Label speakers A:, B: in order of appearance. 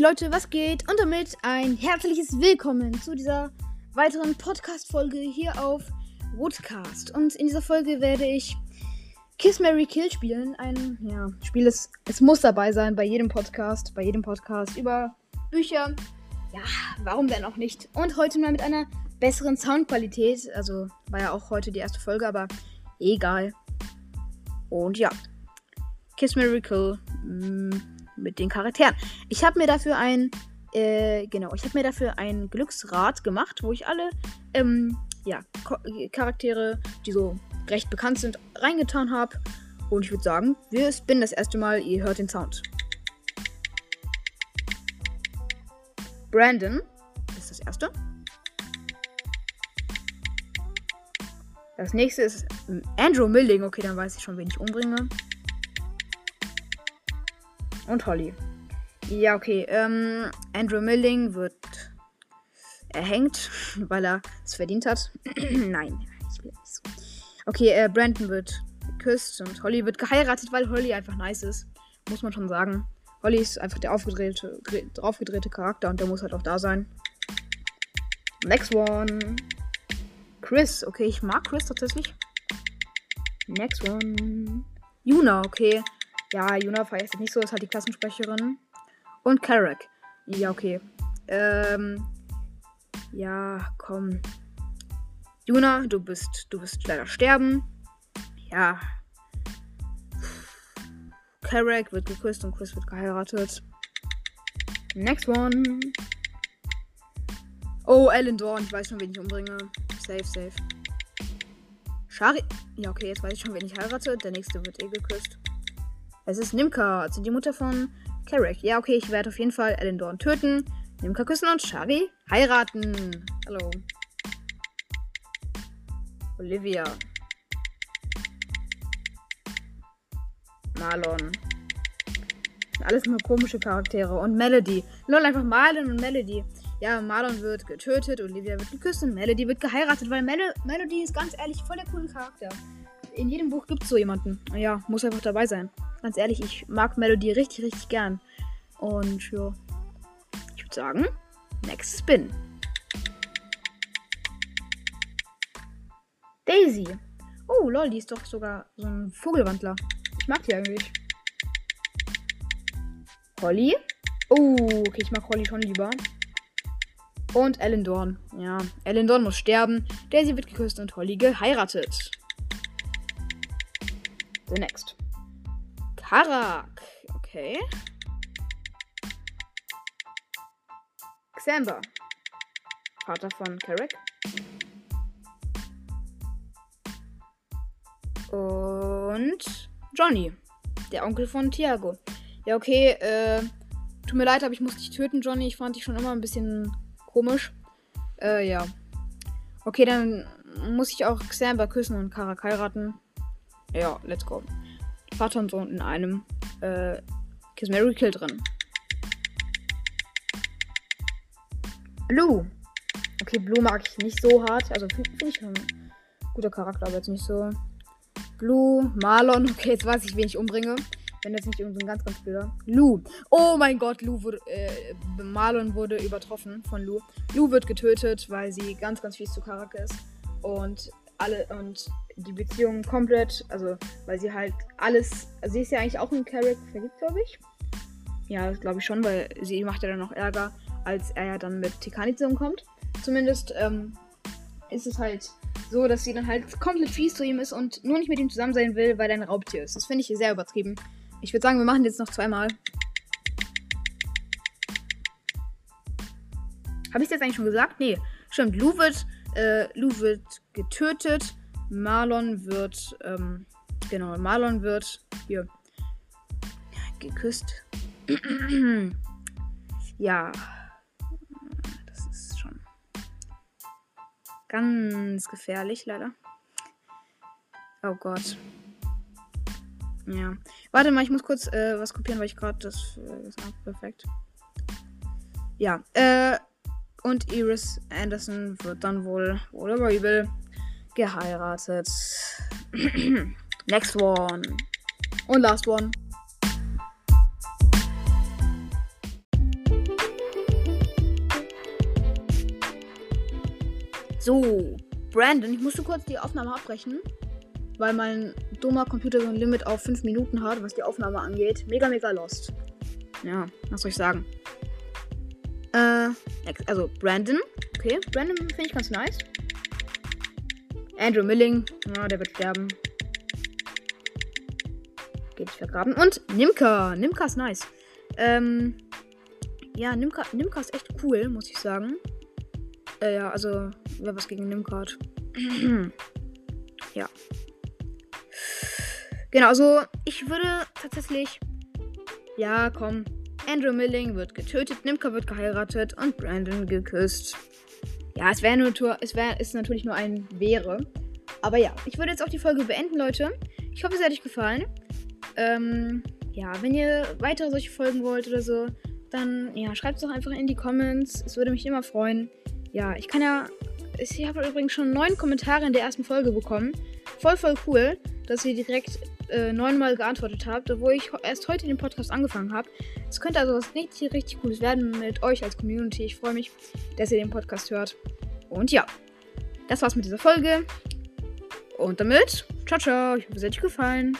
A: Leute, was geht? Und damit ein herzliches Willkommen zu dieser weiteren Podcast-Folge hier auf Woodcast. Und in dieser Folge werde ich Kiss Mary Kill spielen. Ein ja, Spiel, ist, es muss dabei sein bei jedem Podcast, bei jedem Podcast über Bücher. Ja, warum denn auch nicht? Und heute mal mit einer besseren Soundqualität. Also war ja auch heute die erste Folge, aber egal. Und ja, Kiss Mary Kill. Mh, mm, mit den Charakteren. Ich habe mir dafür ein, äh, genau, ich habe mir dafür ein Glücksrad gemacht, wo ich alle, ähm, ja, Charaktere, die so recht bekannt sind, reingetan habe. Und ich würde sagen, wir spinnen das erste Mal, ihr hört den Sound. Brandon ist das erste. Das nächste ist Andrew Milling. Okay, dann weiß ich schon, wen ich umbringe und Holly. Ja, okay. Ähm, Andrew Milling wird erhängt, weil er es verdient hat. Nein, ich will nicht so. Okay, äh, Brandon wird geküsst und Holly wird geheiratet, weil Holly einfach nice ist. Muss man schon sagen. Holly ist einfach der aufgedrehte, draufgedrehte Charakter und der muss halt auch da sein. Next one. Chris. Okay, ich mag Chris tatsächlich. Next one. Yuna, okay. Ja, Juna feiert nicht so, ist halt die Klassensprecherin. Und Carrack. Ja, okay. Ähm. Ja, komm. Juna, du bist, du bist leider sterben. Ja. Carrack wird geküsst und Chris wird geheiratet. Next one. Oh, Ellen Dorn. Ich weiß schon, wen ich umbringe. Safe, safe. Shari. Ja, okay, jetzt weiß ich schon, wen ich heirate. Der nächste wird eh geküsst. Es ist Nimka, also die Mutter von Carrick. Ja, okay, ich werde auf jeden Fall Elendorn töten, Nimka küssen und Shari heiraten. Hallo. Olivia. Marlon. Alles nur komische Charaktere. Und Melody. Lol, einfach Marlon und Melody. Ja, Marlon wird getötet, Olivia wird geküsst und Melody wird geheiratet, weil Mel Melody ist ganz ehrlich voll der coole Charakter. In jedem Buch gibt es so jemanden. Ja, muss einfach dabei sein. Ganz ehrlich, ich mag Melody richtig, richtig gern. Und ja, ich würde sagen, next spin. Daisy. Oh, lol, die ist doch sogar so ein Vogelwandler. Ich mag die eigentlich. Holly. Oh, okay, ich mag Holly schon lieber. Und Ellen Dorn. Ja, Ellen Dorn muss sterben. Daisy wird geküsst und Holly geheiratet. The next. Karak. Okay. Xamba. Vater von Karak. Und Johnny. Der Onkel von Thiago. Ja, okay, äh, tut mir leid, aber ich muss dich töten, Johnny. Ich fand dich schon immer ein bisschen komisch. Äh, ja. Okay, dann muss ich auch Xamba küssen und Karak heiraten. Ja, let's go. Vater und Sohn in einem äh, Kiss Mary Kill drin. Blue. Okay, Blue mag ich nicht so hart. Also finde find ich ein guter Charakter, aber jetzt nicht so. Blue, Marlon. Okay, jetzt weiß ich, wen ich umbringe. Wenn das nicht irgendein ganz, ganz blöder. Lou. Oh mein Gott, Lou wurde. Äh, Marlon wurde übertroffen von Lou. Lou wird getötet, weil sie ganz, ganz fies zu Charakter ist. Und alle und die Beziehung komplett, also weil sie halt alles, also sie ist ja eigentlich auch ein Charakter verliebt, glaube ich. Ja, glaube ich schon, weil sie macht ja dann noch Ärger, als er ja dann mit Tikani zusammenkommt. Zumindest ähm, ist es halt so, dass sie dann halt komplett fies zu ihm ist und nur nicht mit ihm zusammen sein will, weil er ein Raubtier ist. Das finde ich sehr übertrieben. Ich würde sagen, wir machen jetzt noch zweimal. Habe ich es jetzt eigentlich schon gesagt? Nee. Stimmt, Lou wird äh, Lou wird getötet. Marlon wird, ähm, genau, Marlon wird hier geküsst. ja, das ist schon ganz gefährlich, leider. Oh Gott. Ja. Warte mal, ich muss kurz äh, was kopieren, weil ich gerade das. Äh, das perfekt. Ja, äh, und Iris Anderson wird dann wohl, wohl aber übel, geheiratet. Next one. Und last one. So, Brandon, ich musste kurz die Aufnahme abbrechen, weil mein dummer Computer so ein Limit auf 5 Minuten hat, was die Aufnahme angeht. Mega, mega lost. Ja, was soll ich sagen? Also Brandon. Okay, Brandon finde ich ganz nice. Andrew Milling. Ja, der wird sterben. Geht nicht vergraben. Und Nimka. Nimka ist nice. Ähm, ja, Nimka, Nimka ist echt cool, muss ich sagen. Äh, ja, also, wer was gegen Nimka hat. ja. Genau, also, ich würde tatsächlich. Ja, komm. Andrew Milling wird getötet, Nimka wird geheiratet und Brandon geküsst. Ja, es wäre nur, es wäre, ist natürlich nur ein wäre. Aber ja, ich würde jetzt auch die Folge beenden, Leute. Ich hoffe, es hat euch gefallen. Ähm, ja, wenn ihr weitere solche Folgen wollt oder so, dann ja, schreibt es doch einfach in die Comments. Es würde mich immer freuen. Ja, ich kann ja. Ich habe übrigens schon neun Kommentare in der ersten Folge bekommen. Voll, voll cool, dass ihr direkt äh, neunmal geantwortet habt, obwohl ich erst heute den Podcast angefangen habe. Es könnte also was richtig, richtig Cooles werden mit euch als Community. Ich freue mich, dass ihr den Podcast hört. Und ja, das war's mit dieser Folge. Und damit, ciao, ciao. Ich hoffe, es hat euch gefallen.